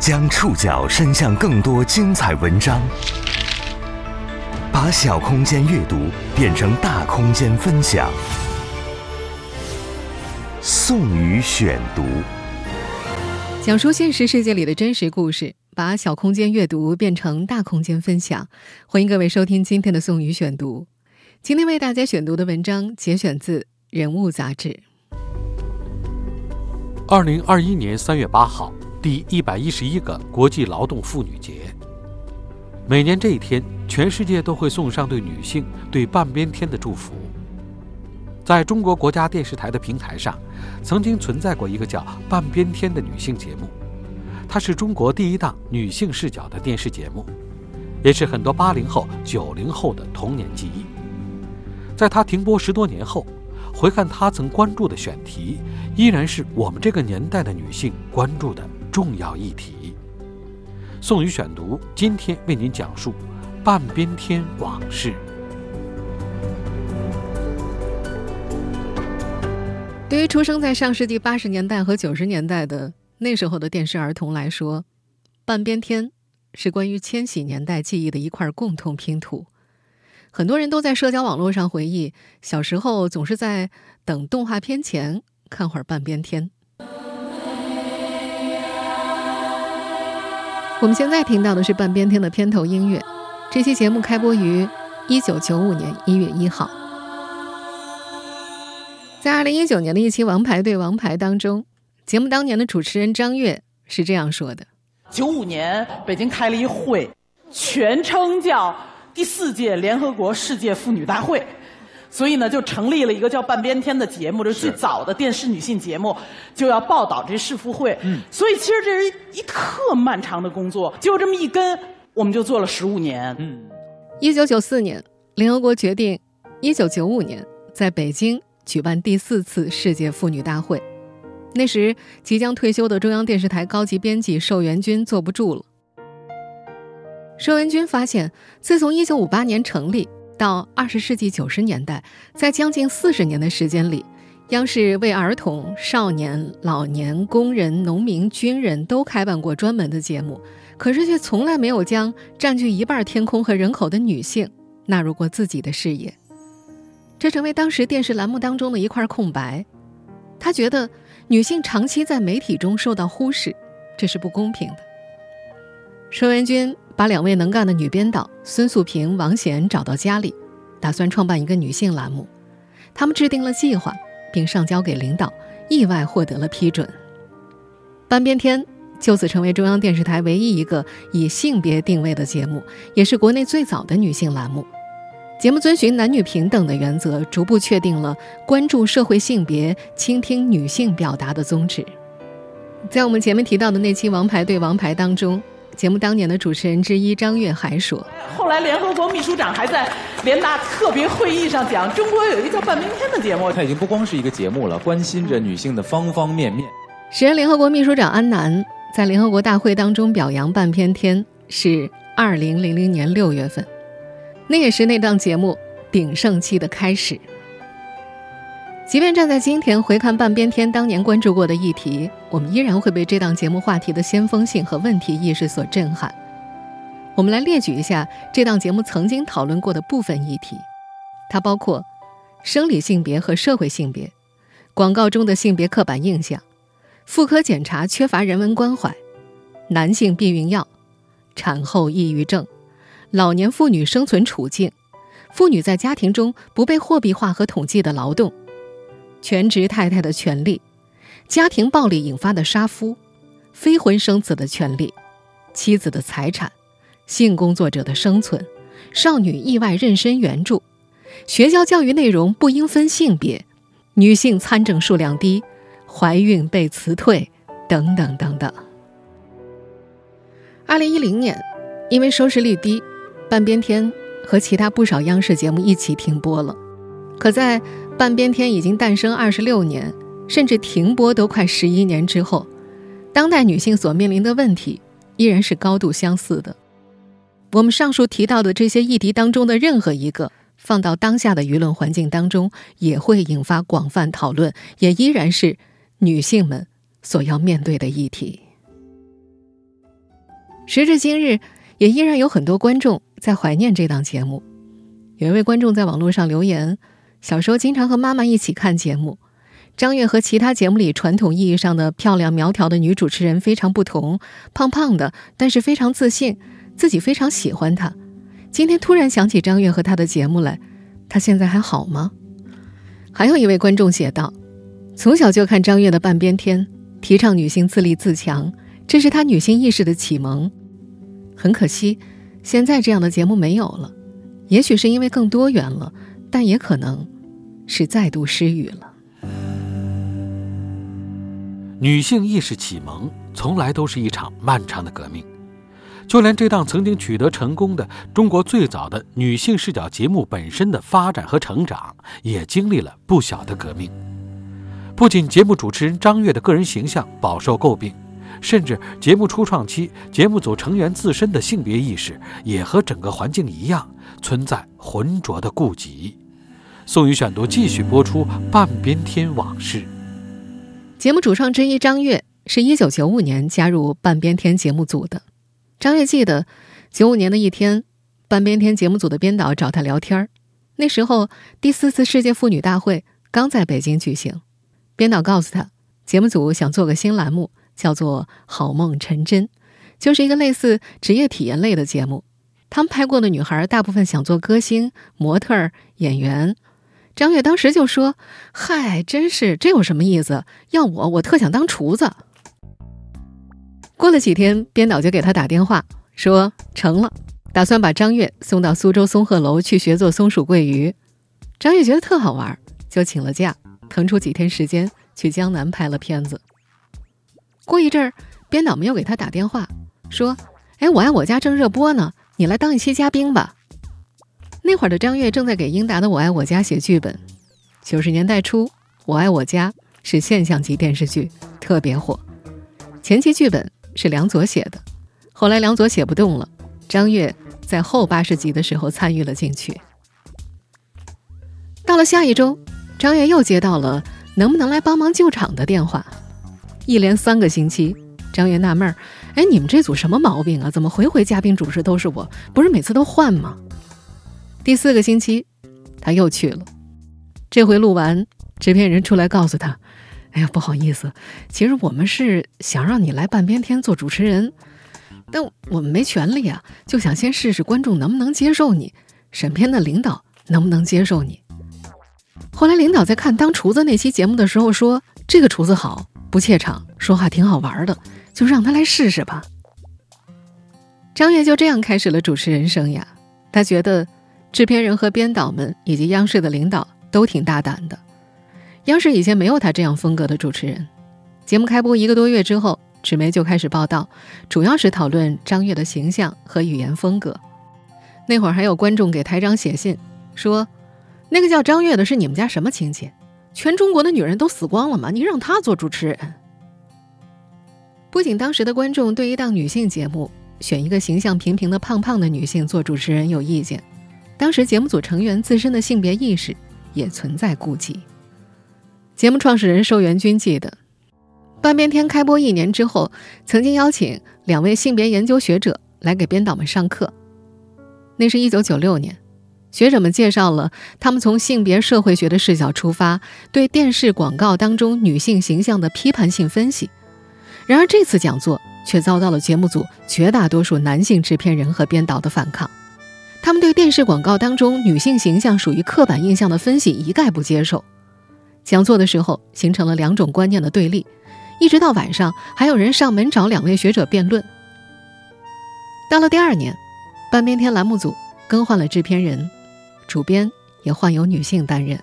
将触角伸向更多精彩文章，把小空间阅读变成大空间分享。宋宇选读，讲述现实世界里的真实故事，把小空间阅读变成大空间分享。欢迎各位收听今天的宋宇选读。今天为大家选读的文章节选自《人物》杂志。二零二一年三月八号，第一百一十一个国际劳动妇女节。每年这一天，全世界都会送上对女性、对半边天的祝福。在中国国家电视台的平台上，曾经存在过一个叫《半边天》的女性节目，它是中国第一档女性视角的电视节目，也是很多八零后、九零后的童年记忆。在它停播十多年后，回看它曾关注的选题，依然是我们这个年代的女性关注的重要议题。宋宇选读今天为您讲述《半边天往事》。对于出生在上世纪八十年代和九十年代的那时候的电视儿童来说，《半边天》是关于千禧年代记忆的一块共同拼图。很多人都在社交网络上回忆，小时候总是在等动画片前看会儿《半边天》。我们现在听到的是《半边天》的片头音乐。这期节目开播于一九九五年一月一号。在二零一九年的一期《王牌对王牌》当中，节目当年的主持人张悦是这样说的：“九五年北京开了一会，全称叫第四届联合国世界妇女大会，所以呢，就成立了一个叫《半边天》的节目，这是最早的电视女性节目，就要报道这世妇会。嗯，所以其实这是一特漫长的工作，就这么一跟，我们就做了十五年。嗯，一九九四年，联合国决定，一九九五年在北京。举办第四次世界妇女大会，那时即将退休的中央电视台高级编辑寿元君坐不住了。寿元君发现，自从1958年成立到二十世纪九十年代，在将近四十年的时间里，央视为儿童、少年、老年、工人、农民、军人都开办过专门的节目，可是却从来没有将占据一半天空和人口的女性纳入过自己的视野。这成为当时电视栏目当中的一块空白。他觉得女性长期在媒体中受到忽视，这是不公平的。佘文君把两位能干的女编导孙素萍、王贤找到家里，打算创办一个女性栏目。他们制定了计划，并上交给领导，意外获得了批准。半边天就此成为中央电视台唯一一个以性别定位的节目，也是国内最早的女性栏目。节目遵循男女平等的原则，逐步确定了关注社会性别、倾听女性表达的宗旨。在我们前面提到的那期《王牌对王牌》当中，节目当年的主持人之一张悦还说：“后来联合国秘书长还在联大特别会议上讲，中国有一个叫《半边天》的节目，它已经不光是一个节目了，关心着女性的方方面面。”时任联合国秘书长安南在联合国大会当中表扬《半边天》，是二零零零年六月份。那也是那档节目鼎盛期的开始。即便站在今天回看半边天当年关注过的议题，我们依然会被这档节目话题的先锋性和问题意识所震撼。我们来列举一下这档节目曾经讨论过的部分议题，它包括生理性别和社会性别、广告中的性别刻板印象、妇科检查缺乏人文关怀、男性避孕药、产后抑郁症。老年妇女生存处境，妇女在家庭中不被货币化和统计的劳动，全职太太的权利，家庭暴力引发的杀夫，非婚生子的权利，妻子的财产，性工作者的生存，少女意外妊娠援助，学校教育内容不应分性别，女性参政数量低，怀孕被辞退，等等等等。二零一零年，因为收视率低。半边天和其他不少央视节目一起停播了，可在半边天已经诞生二十六年，甚至停播都快十一年之后，当代女性所面临的问题依然是高度相似的。我们上述提到的这些议题当中的任何一个，放到当下的舆论环境当中，也会引发广泛讨论，也依然是女性们所要面对的议题。时至今日，也依然有很多观众在怀念这档节目。有一位观众在网络上留言：“小时候经常和妈妈一起看节目，张悦和其他节目里传统意义上的漂亮苗条的女主持人非常不同，胖胖的，但是非常自信，自己非常喜欢她。今天突然想起张悦和她的节目来，她现在还好吗？”还有一位观众写道：“从小就看张悦的《半边天》，提倡女性自立自强，这是她女性意识的启蒙。”很可惜，现在这样的节目没有了。也许是因为更多元了，但也可能是再度失语了。女性意识启蒙从来都是一场漫长的革命，就连这档曾经取得成功的中国最早的女性视角节目本身的发展和成长，也经历了不小的革命。不仅节目主持人张悦的个人形象饱受诟病。甚至节目初创期，节目组成员自身的性别意识也和整个环境一样，存在浑浊的顾忌。宋宇选读继续播出《半边天往事》。节目主创之一张悦是一九九五年加入半边天节目组的。张悦记得，九五年的一天，半边天节目组的编导找他聊天。那时候第四次世界妇女大会刚在北京举行，编导告诉他，节目组想做个新栏目。叫做“好梦成真”，就是一个类似职业体验类的节目。他们拍过的女孩大部分想做歌星、模特、演员。张悦当时就说：“嗨，真是这有什么意思？要我，我特想当厨子。”过了几天，编导就给他打电话说成了，打算把张悦送到苏州松鹤楼去学做松鼠桂鱼。张悦觉得特好玩，就请了假，腾出几天时间去江南拍了片子。过一阵儿，编导们又给他打电话，说：“哎，我爱我家正热播呢，你来当一期嘉宾吧。”那会儿的张悦正在给英达的《我爱我家》写剧本。九十年代初，《我爱我家》是现象级电视剧，特别火。前期剧本是梁左写的，后来梁左写不动了，张悦在后八十集的时候参与了进去。到了下一周，张悦又接到了能不能来帮忙救场的电话。一连三个星期，张元纳闷儿：“哎，你们这组什么毛病啊？怎么回回嘉宾主持都是我？不是每次都换吗？”第四个星期，他又去了。这回录完，制片人出来告诉他：“哎呀，不好意思，其实我们是想让你来半边天做主持人，但我们没权利啊，就想先试试观众能不能接受你，审片的领导能不能接受你。”后来领导在看当厨子那期节目的时候说：“这个厨子好。”不怯场，说话挺好玩的，就让他来试试吧。张悦就这样开始了主持人生涯。他觉得，制片人和编导们以及央视的领导都挺大胆的。央视以前没有他这样风格的主持人。节目开播一个多月之后，纸媒就开始报道，主要是讨论张悦的形象和语言风格。那会儿还有观众给台长写信，说：“那个叫张悦的是你们家什么亲戚？”全中国的女人都死光了吗？你让她做主持人？不仅当时的观众对一档女性节目选一个形象平平的胖胖的女性做主持人有意见，当时节目组成员自身的性别意识也存在顾忌。节目创始人寿元君记得，半边天开播一年之后，曾经邀请两位性别研究学者来给编导们上课，那是一九九六年。学者们介绍了他们从性别社会学的视角出发，对电视广告当中女性形象的批判性分析。然而，这次讲座却遭到了节目组绝大多数男性制片人和编导的反抗。他们对电视广告当中女性形象属于刻板印象的分析一概不接受。讲座的时候形成了两种观念的对立，一直到晚上，还有人上门找两位学者辩论。到了第二年，半边天栏目组更换了制片人。主编也换由女性担任，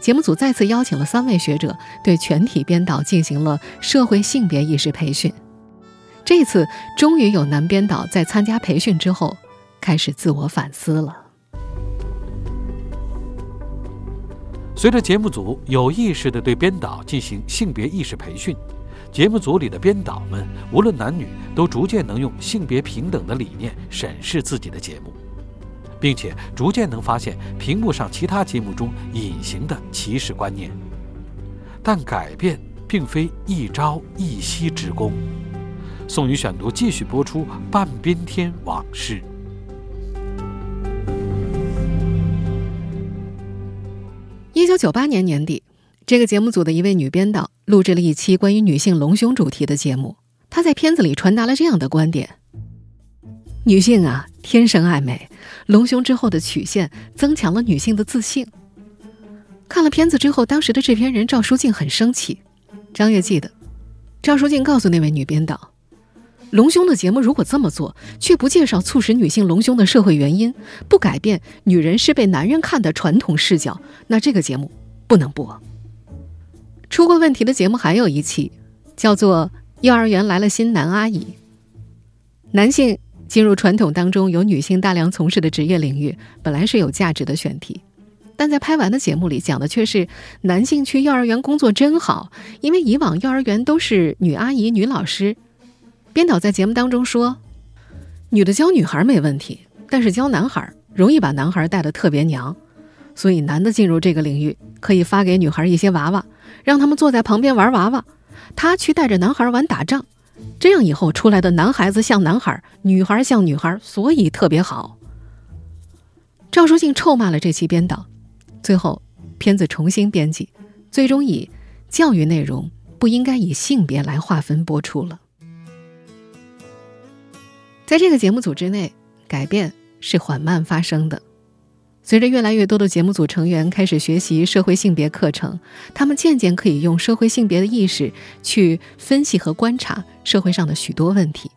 节目组再次邀请了三位学者，对全体编导进行了社会性别意识培训。这次终于有男编导在参加培训之后，开始自我反思了。随着节目组有意识地对编导进行性别意识培训，节目组里的编导们无论男女，都逐渐能用性别平等的理念审视自己的节目。并且逐渐能发现屏幕上其他节目中隐形的歧视观念，但改变并非一朝一夕之功。宋宇选读继续播出《半边天往事》。一九九八年年底，这个节目组的一位女编导录制了一期关于女性隆胸主题的节目。她在片子里传达了这样的观点：女性啊，天生爱美，隆胸之后的曲线增强了女性的自信。看了片子之后，当时的制片人赵书静很生气。张悦记得，赵书静告诉那位女编导。隆胸的节目如果这么做，却不介绍促使女性隆胸的社会原因，不改变女人是被男人看的传统视角，那这个节目不能播。出过问题的节目还有一期，叫做《幼儿园来了新男阿姨》。男性进入传统当中由女性大量从事的职业领域，本来是有价值的选题，但在拍完的节目里讲的却是男性去幼儿园工作真好，因为以往幼儿园都是女阿姨、女老师。编导在节目当中说：“女的教女孩没问题，但是教男孩容易把男孩带得特别娘，所以男的进入这个领域可以发给女孩一些娃娃，让他们坐在旁边玩娃娃，他去带着男孩玩打仗，这样以后出来的男孩子像男孩，女孩像女孩，所以特别好。”赵书静臭骂了这期编导，最后片子重新编辑，最终以教育内容不应该以性别来划分播出了。在这个节目组之内，改变是缓慢发生的。随着越来越多的节目组成员开始学习社会性别课程，他们渐渐可以用社会性别的意识去分析和观察社会上的许多问题。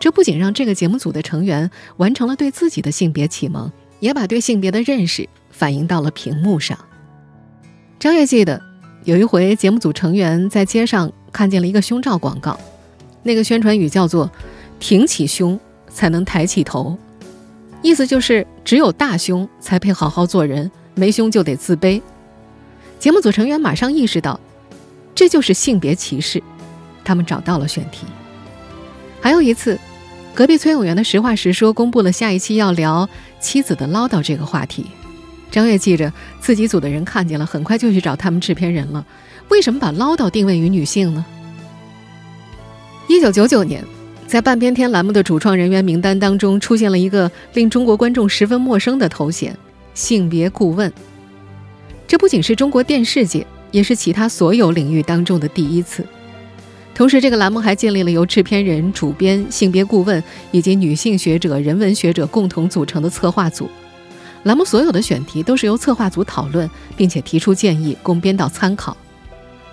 这不仅让这个节目组的成员完成了对自己的性别启蒙，也把对性别的认识反映到了屏幕上。张悦记得，有一回节目组成员在街上看见了一个胸罩广告，那个宣传语叫做“挺起胸”。才能抬起头，意思就是只有大胸才配好好做人，没胸就得自卑。节目组成员马上意识到，这就是性别歧视，他们找到了选题。还有一次，隔壁崔永元的实话实说公布了下一期要聊妻子的唠叨这个话题。张悦记着自己组的人看见了，很快就去找他们制片人了。为什么把唠叨定位于女性呢？一九九九年。在半边天栏目的主创人员名单当中，出现了一个令中国观众十分陌生的头衔——性别顾问。这不仅是中国电视界，也是其他所有领域当中的第一次。同时，这个栏目还建立了由制片人、主编、性别顾问以及女性学者、人文学者共同组成的策划组。栏目所有的选题都是由策划组讨论，并且提出建议供编导参考。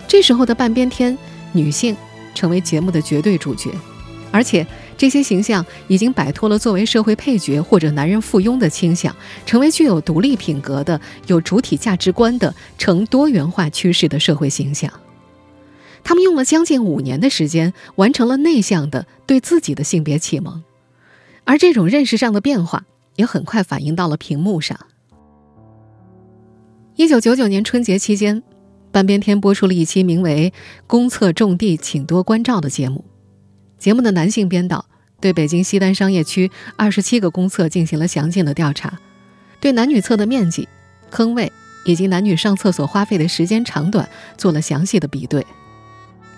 这时候的半边天，女性成为节目的绝对主角。而且这些形象已经摆脱了作为社会配角或者男人附庸的倾向，成为具有独立品格的、有主体价值观的、呈多元化趋势的社会形象。他们用了将近五年的时间，完成了内向的对自己的性别启蒙，而这种认识上的变化也很快反映到了屏幕上。一九九九年春节期间，半边天播出了一期名为《公厕种地，请多关照》的节目。节目的男性编导对北京西单商业区二十七个公厕进行了详尽的调查，对男女厕的面积、坑位以及男女上厕所花费的时间长短做了详细的比对。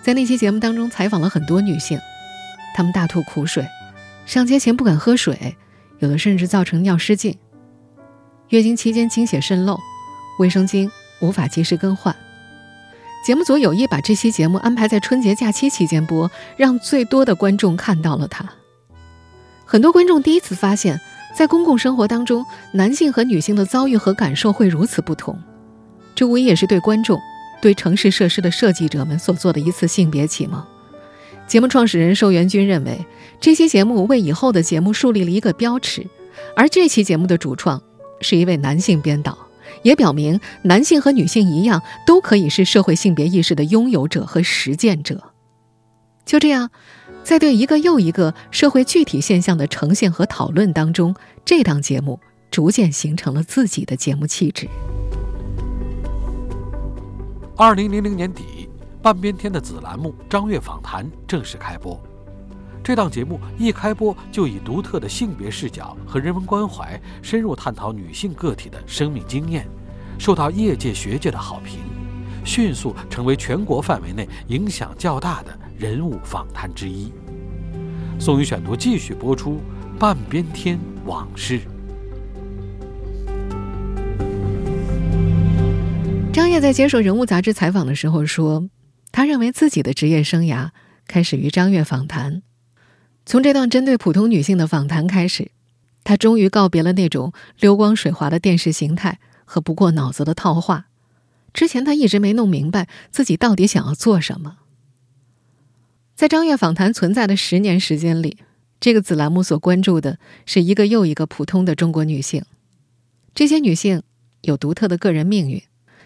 在那期节目当中，采访了很多女性，她们大吐苦水，上街前不敢喝水，有的甚至造成尿失禁。月经期间经血渗漏，卫生巾无法及时更换。节目组有意把这期节目安排在春节假期期间播，让最多的观众看到了它。很多观众第一次发现，在公共生活当中，男性和女性的遭遇和感受会如此不同。这无疑也是对观众、对城市设施的设计者们所做的一次性别启蒙。节目创始人寿元军认为，这期节目为以后的节目树立了一个标尺，而这期节目的主创是一位男性编导。也表明，男性和女性一样，都可以是社会性别意识的拥有者和实践者。就这样，在对一个又一个社会具体现象的呈现和讨论当中，这档节目逐渐形成了自己的节目气质。二零零零年底，半边天的子栏目《张悦访谈》正式开播。这档节目一开播就以独特的性别视角和人文关怀，深入探讨女性个体的生命经验，受到业界学界的好评，迅速成为全国范围内影响较大的人物访谈之一。宋宇选读继续播出《半边天往事》。张悦在接受《人物》杂志采访的时候说，他认为自己的职业生涯开始于《张悦访谈》。从这段针对普通女性的访谈开始，她终于告别了那种流光水滑的电视形态和不过脑子的套话。之前她一直没弄明白自己到底想要做什么。在张悦访谈存在的十年时间里，这个子栏目所关注的是一个又一个普通的中国女性。这些女性有独特的个人命运，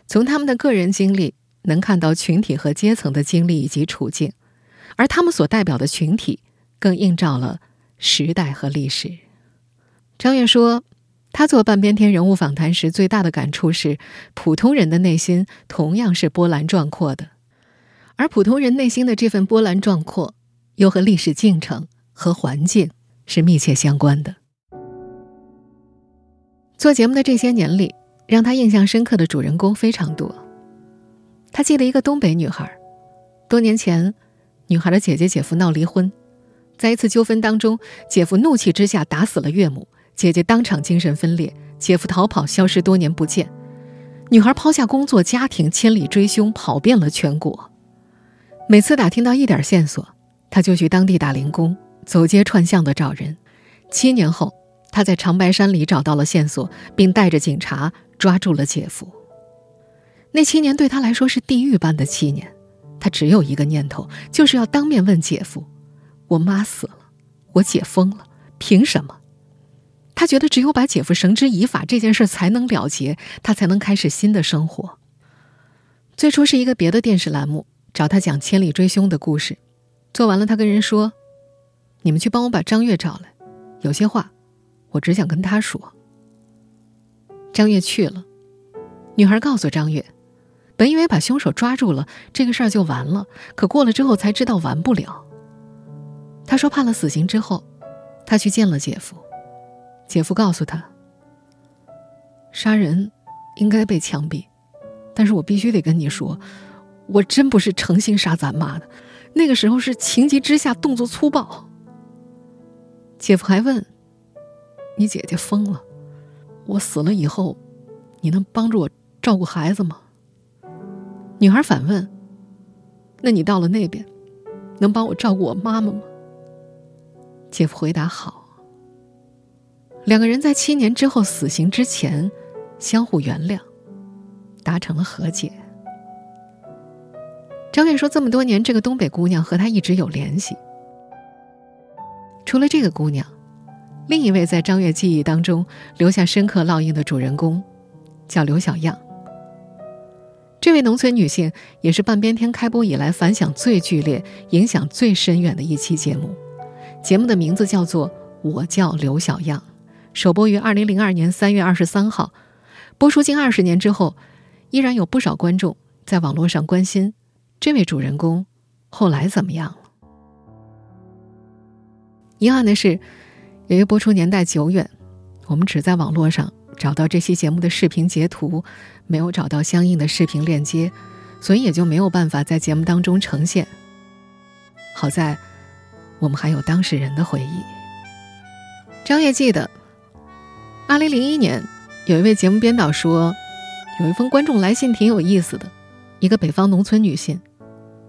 从她们的个人经历能看到群体和阶层的经历以及处境，而她们所代表的群体更映照了时代和历史。张悦说。他做半边天人物访谈时，最大的感触是，普通人的内心同样是波澜壮阔的，而普通人内心的这份波澜壮阔，又和历史进程和环境是密切相关的。做节目的这些年里，让他印象深刻的主人公非常多。他记得一个东北女孩，多年前，女孩的姐姐姐夫闹离婚，在一次纠纷当中，姐夫怒气之下打死了岳母。姐姐当场精神分裂，姐夫逃跑，消失多年不见。女孩抛下工作、家庭，千里追凶，跑遍了全国。每次打听到一点线索，他就去当地打零工，走街串巷的找人。七年后，他在长白山里找到了线索，并带着警察抓住了姐夫。那七年对他来说是地狱般的七年，他只有一个念头，就是要当面问姐夫：“我妈死了，我姐疯了，凭什么？”他觉得只有把姐夫绳之以法这件事才能了结，他才能开始新的生活。最初是一个别的电视栏目找他讲千里追凶的故事，做完了，他跟人说：“你们去帮我把张月找来，有些话，我只想跟他说。”张月去了，女孩告诉张月，本以为把凶手抓住了，这个事儿就完了，可过了之后才知道完不了。他说判了死刑之后，他去见了姐夫。姐夫告诉他：“杀人应该被枪毙，但是我必须得跟你说，我真不是诚心杀咱妈的，那个时候是情急之下动作粗暴。”姐夫还问：“你姐姐疯了，我死了以后，你能帮助我照顾孩子吗？”女孩反问：“那你到了那边，能帮我照顾我妈妈吗？”姐夫回答：“好。”两个人在七年之后死刑之前，相互原谅，达成了和解。张月说：“这么多年，这个东北姑娘和他一直有联系。除了这个姑娘，另一位在张悦记忆当中留下深刻烙印的主人公，叫刘小样。这位农村女性也是半边天开播以来反响最剧烈、影响最深远的一期节目。节目的名字叫做《我叫刘小样》。”首播于二零零二年三月二十三号，播出近二十年之后，依然有不少观众在网络上关心这位主人公后来怎么样了。遗憾的是，由于播出年代久远，我们只在网络上找到这期节目的视频截图，没有找到相应的视频链接，所以也就没有办法在节目当中呈现。好在，我们还有当事人的回忆。张悦记得。二零零一年，有一位节目编导说，有一封观众来信挺有意思的。一个北方农村女性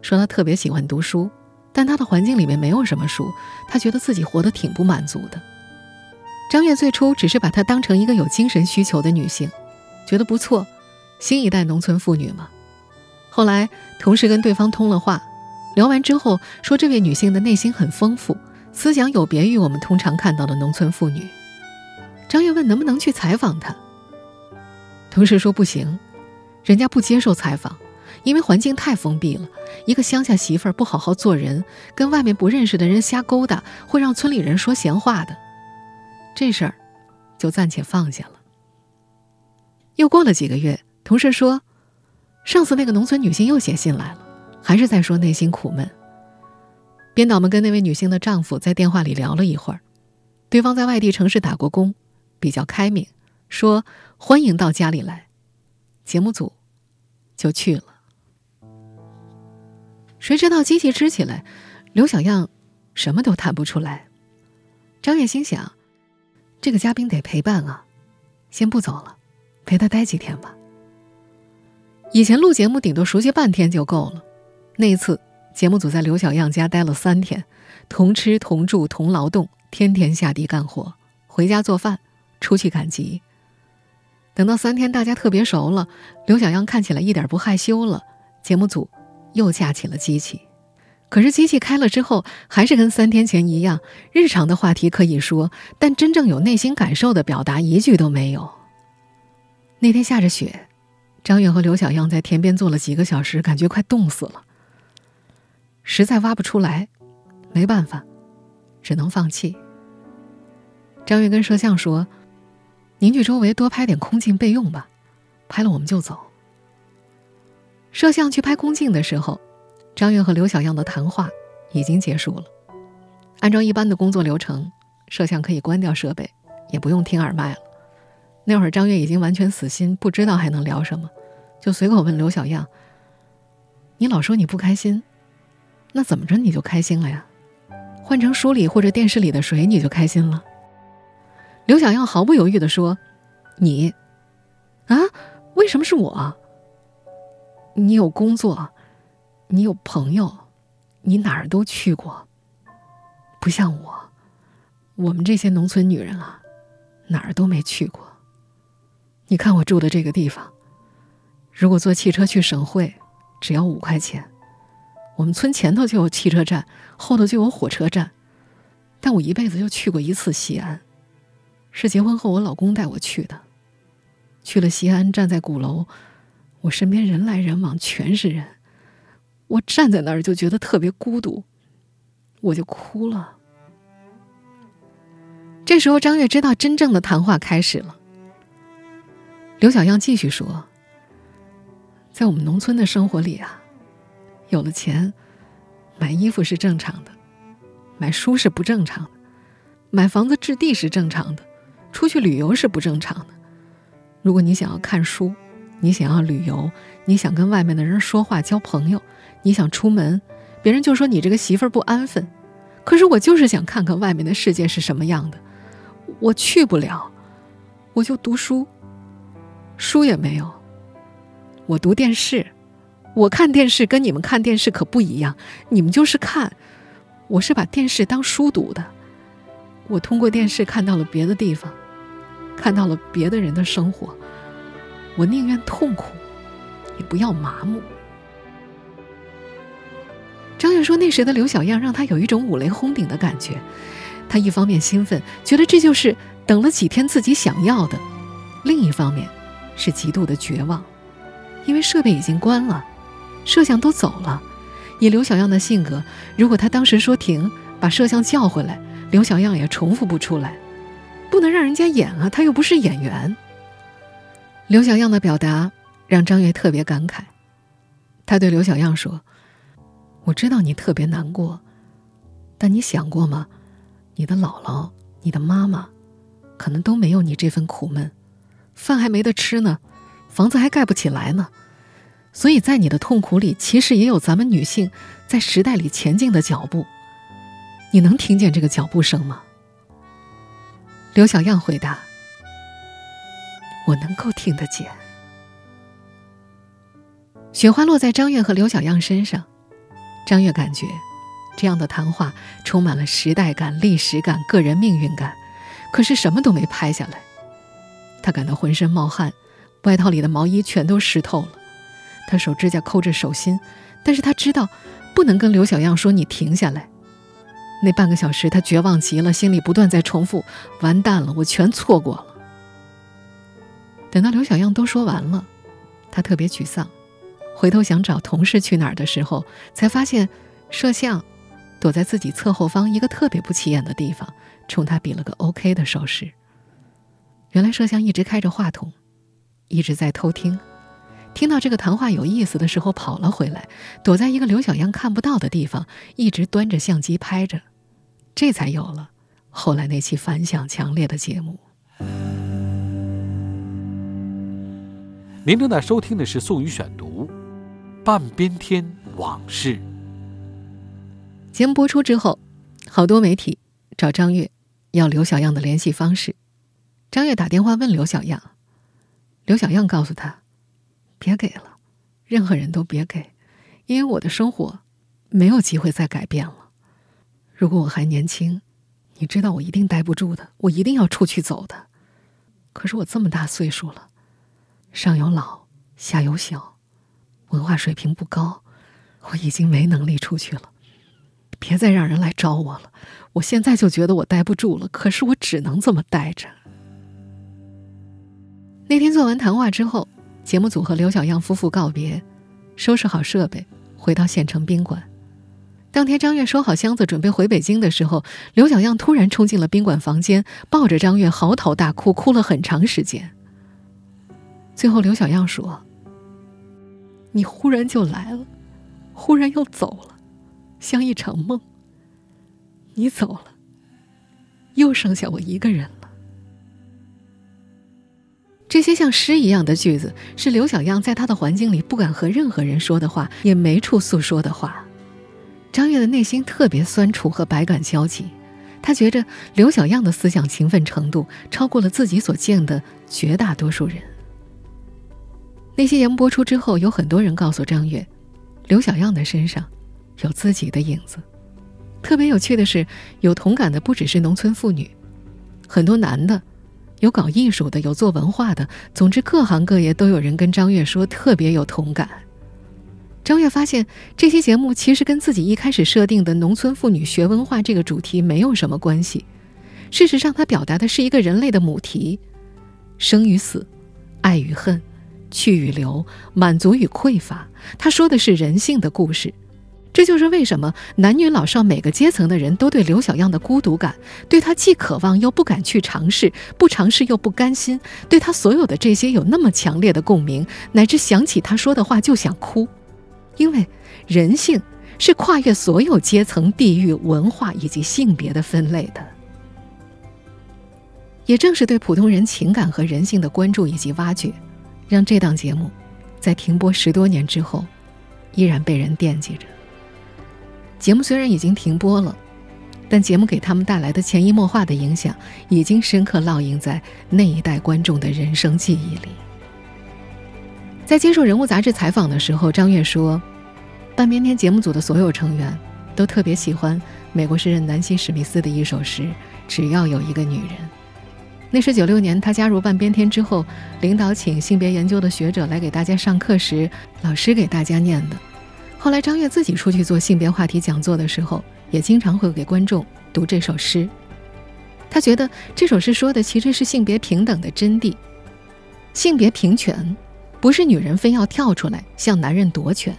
说，她特别喜欢读书，但她的环境里面没有什么书，她觉得自己活得挺不满足的。张悦最初只是把她当成一个有精神需求的女性，觉得不错，新一代农村妇女嘛。后来同事跟对方通了话，聊完之后说，这位女性的内心很丰富，思想有别于我们通常看到的农村妇女。张悦问能不能去采访她，同事说不行，人家不接受采访，因为环境太封闭了。一个乡下媳妇儿不好好做人，跟外面不认识的人瞎勾搭，会让村里人说闲话的。这事儿就暂且放下了。又过了几个月，同事说，上次那个农村女性又写信来了，还是在说内心苦闷。编导们跟那位女性的丈夫在电话里聊了一会儿，对方在外地城市打过工。比较开明，说欢迎到家里来，节目组就去了。谁知道机器支起来，刘小样什么都弹不出来。张悦心想，这个嘉宾得陪伴啊，先不走了，陪他待几天吧。以前录节目顶多熟悉半天就够了，那一次节目组在刘小样家待了三天，同吃同住同劳动，天天下地干活，回家做饭，出去赶集。等到三天大家特别熟了，刘小样看起来一点不害羞了，节目组又架起了机器。可是机器开了之后，还是跟三天前一样，日常的话题可以说，但真正有内心感受的表达一句都没有。那天下着雪。张远和刘小样在田边坐了几个小时，感觉快冻死了。实在挖不出来，没办法，只能放弃。张悦跟摄像说：“您去周围多拍点空镜备用吧，拍了我们就走。”摄像去拍空镜的时候，张悦和刘小样的谈话已经结束了。按照一般的工作流程，摄像可以关掉设备，也不用听耳麦了。那会儿张悦已经完全死心，不知道还能聊什么，就随口问刘小样：“你老说你不开心，那怎么着你就开心了呀？换成书里或者电视里的谁你就开心了？”刘小样毫不犹豫地说：“你，啊，为什么是我？你有工作，你有朋友，你哪儿都去过，不像我，我们这些农村女人啊，哪儿都没去过。”你看我住的这个地方，如果坐汽车去省会，只要五块钱。我们村前头就有汽车站，后头就有火车站，但我一辈子就去过一次西安，是结婚后我老公带我去的。去了西安，站在鼓楼，我身边人来人往，全是人，我站在那儿就觉得特别孤独，我就哭了。这时候，张悦知道真正的谈话开始了。刘小样继续说：“在我们农村的生活里啊，有了钱，买衣服是正常的，买书是不正常的，买房子置地是正常的，出去旅游是不正常的。如果你想要看书，你想要旅游，你想跟外面的人说话交朋友，你想出门，别人就说你这个媳妇儿不安分。可是我就是想看看外面的世界是什么样的，我去不了，我就读书。”书也没有。我读电视，我看电视跟你们看电视可不一样。你们就是看，我是把电视当书读的。我通过电视看到了别的地方，看到了别的人的生活。我宁愿痛苦，也不要麻木。张悦说：“那时的刘小样让他有一种五雷轰顶的感觉。他一方面兴奋，觉得这就是等了几天自己想要的；另一方面。”是极度的绝望，因为设备已经关了，摄像都走了。以刘小样的性格，如果他当时说停，把摄像叫回来，刘小样也重复不出来，不能让人家演啊，他又不是演员。刘小样的表达让张悦特别感慨，他对刘小样说：“我知道你特别难过，但你想过吗？你的姥姥、你的妈妈，可能都没有你这份苦闷。”饭还没得吃呢，房子还盖不起来呢，所以在你的痛苦里，其实也有咱们女性在时代里前进的脚步。你能听见这个脚步声吗？刘小样回答：“我能够听得见。”雪花落在张悦和刘小样身上，张悦感觉这样的谈话充满了时代感、历史感、个人命运感，可是什么都没拍下来。他感到浑身冒汗，外套里的毛衣全都湿透了。他手指甲抠着手心，但是他知道不能跟刘小样说：“你停下来。”那半个小时，他绝望极了，心里不断在重复：“完蛋了，我全错过了。”等到刘小样都说完了，他特别沮丧，回头想找同事去哪儿的时候，才发现摄像躲在自己侧后方一个特别不起眼的地方，冲他比了个 OK 的手势。原来摄像一直开着话筒，一直在偷听，听到这个谈话有意思的时候跑了回来，躲在一个刘小样看不到的地方，一直端着相机拍着，这才有了后来那期反响强烈的节目。您正在收听的是宋宇选读《半边天往事》。节目播出之后，好多媒体找张悦要刘小样的联系方式。张悦打电话问刘小样，刘小样告诉他：“别给了，任何人都别给，因为我的生活没有机会再改变了。如果我还年轻，你知道我一定待不住的，我一定要出去走的。可是我这么大岁数了，上有老，下有小，文化水平不高，我已经没能力出去了。别再让人来找我了，我现在就觉得我待不住了，可是我只能这么待着。”那天做完谈话之后，节目组和刘小样夫妇告别，收拾好设备，回到县城宾馆。当天，张悦收好箱子准备回北京的时候，刘小样突然冲进了宾馆房间，抱着张悦嚎啕大哭，哭了很长时间。最后，刘小样说：“你忽然就来了，忽然又走了，像一场梦。你走了，又剩下我一个人。”这些像诗一样的句子，是刘小样在他的环境里不敢和任何人说的话，也没处诉说的话。张悦的内心特别酸楚和百感交集，他觉着刘小样的思想勤奋程度超过了自己所见的绝大多数人。那些节目播出之后，有很多人告诉张悦，刘小样的身上有自己的影子。特别有趣的是，有同感的不只是农村妇女，很多男的。有搞艺术的，有做文化的，总之各行各业都有人跟张悦说特别有同感。张悦发现这期节目其实跟自己一开始设定的农村妇女学文化这个主题没有什么关系。事实上，它表达的是一个人类的母题：生与死，爱与恨，去与留，满足与匮乏。他说的是人性的故事。这就是为什么男女老少每个阶层的人都对刘小样的孤独感，对他既渴望又不敢去尝试，不尝试又不甘心，对他所有的这些有那么强烈的共鸣，乃至想起他说的话就想哭，因为人性是跨越所有阶层、地域、文化以及性别的分类的。也正是对普通人情感和人性的关注以及挖掘，让这档节目在停播十多年之后，依然被人惦记着。节目虽然已经停播了，但节目给他们带来的潜移默化的影响，已经深刻烙印在那一代观众的人生记忆里。在接受《人物》杂志采访的时候，张悦说：“半边天节目组的所有成员都特别喜欢美国诗人南希·史密斯的一首诗《只要有一个女人》。那是九六年他加入半边天之后，领导请性别研究的学者来给大家上课时，老师给大家念的。”后来，张悦自己出去做性别话题讲座的时候，也经常会给观众读这首诗。他觉得这首诗说的其实是性别平等的真谛。性别平权，不是女人非要跳出来向男人夺权，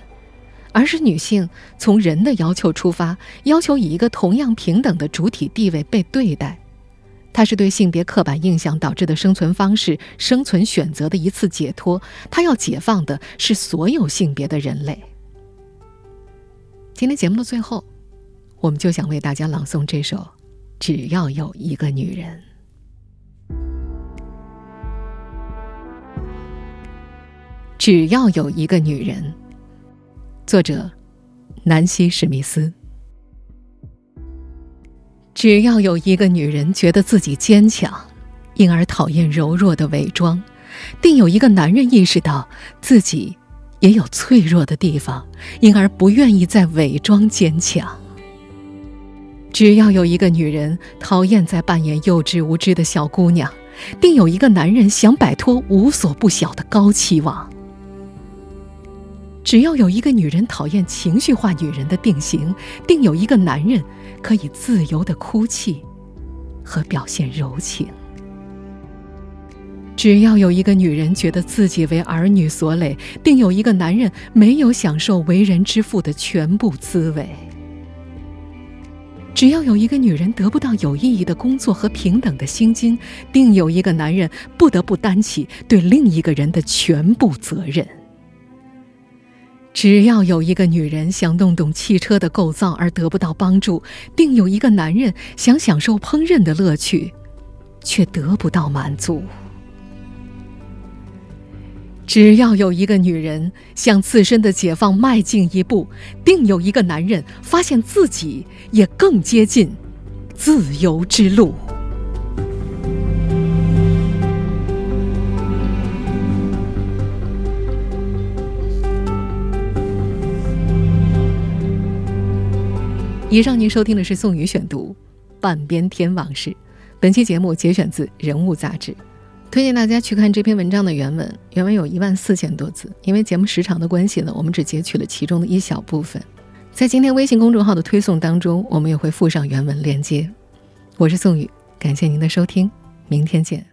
而是女性从人的要求出发，要求以一个同样平等的主体地位被对待。它是对性别刻板印象导致的生存方式、生存选择的一次解脱。它要解放的是所有性别的人类。今天节目的最后，我们就想为大家朗诵这首《只要有一个女人》。只要有一个女人，作者南希·史密斯。只要有一个女人觉得自己坚强，因而讨厌柔弱的伪装，定有一个男人意识到自己。也有脆弱的地方，因而不愿意再伪装坚强。只要有一个女人讨厌在扮演幼稚无知的小姑娘，定有一个男人想摆脱无所不晓的高期望。只要有一个女人讨厌情绪化女人的定型，定有一个男人可以自由的哭泣和表现柔情。只要有一个女人觉得自己为儿女所累，定有一个男人没有享受为人之父的全部滋味。只要有一个女人得不到有意义的工作和平等的薪金，定有一个男人不得不担起对另一个人的全部责任。只要有一个女人想弄懂汽车的构造而得不到帮助，定有一个男人想享受烹饪的乐趣，却得不到满足。只要有一个女人向自身的解放迈进一步，定有一个男人发现自己也更接近自由之路。以上您收听的是宋宇选读《半边天往事》，本期节目节选自《人物》杂志，推荐大家去看这篇文章的原文，原文有一万四千多字。因为节目时长的关系呢，我们只截取了其中的一小部分。在今天微信公众号的推送当中，我们也会附上原文链接。我是宋宇，感谢您的收听，明天见。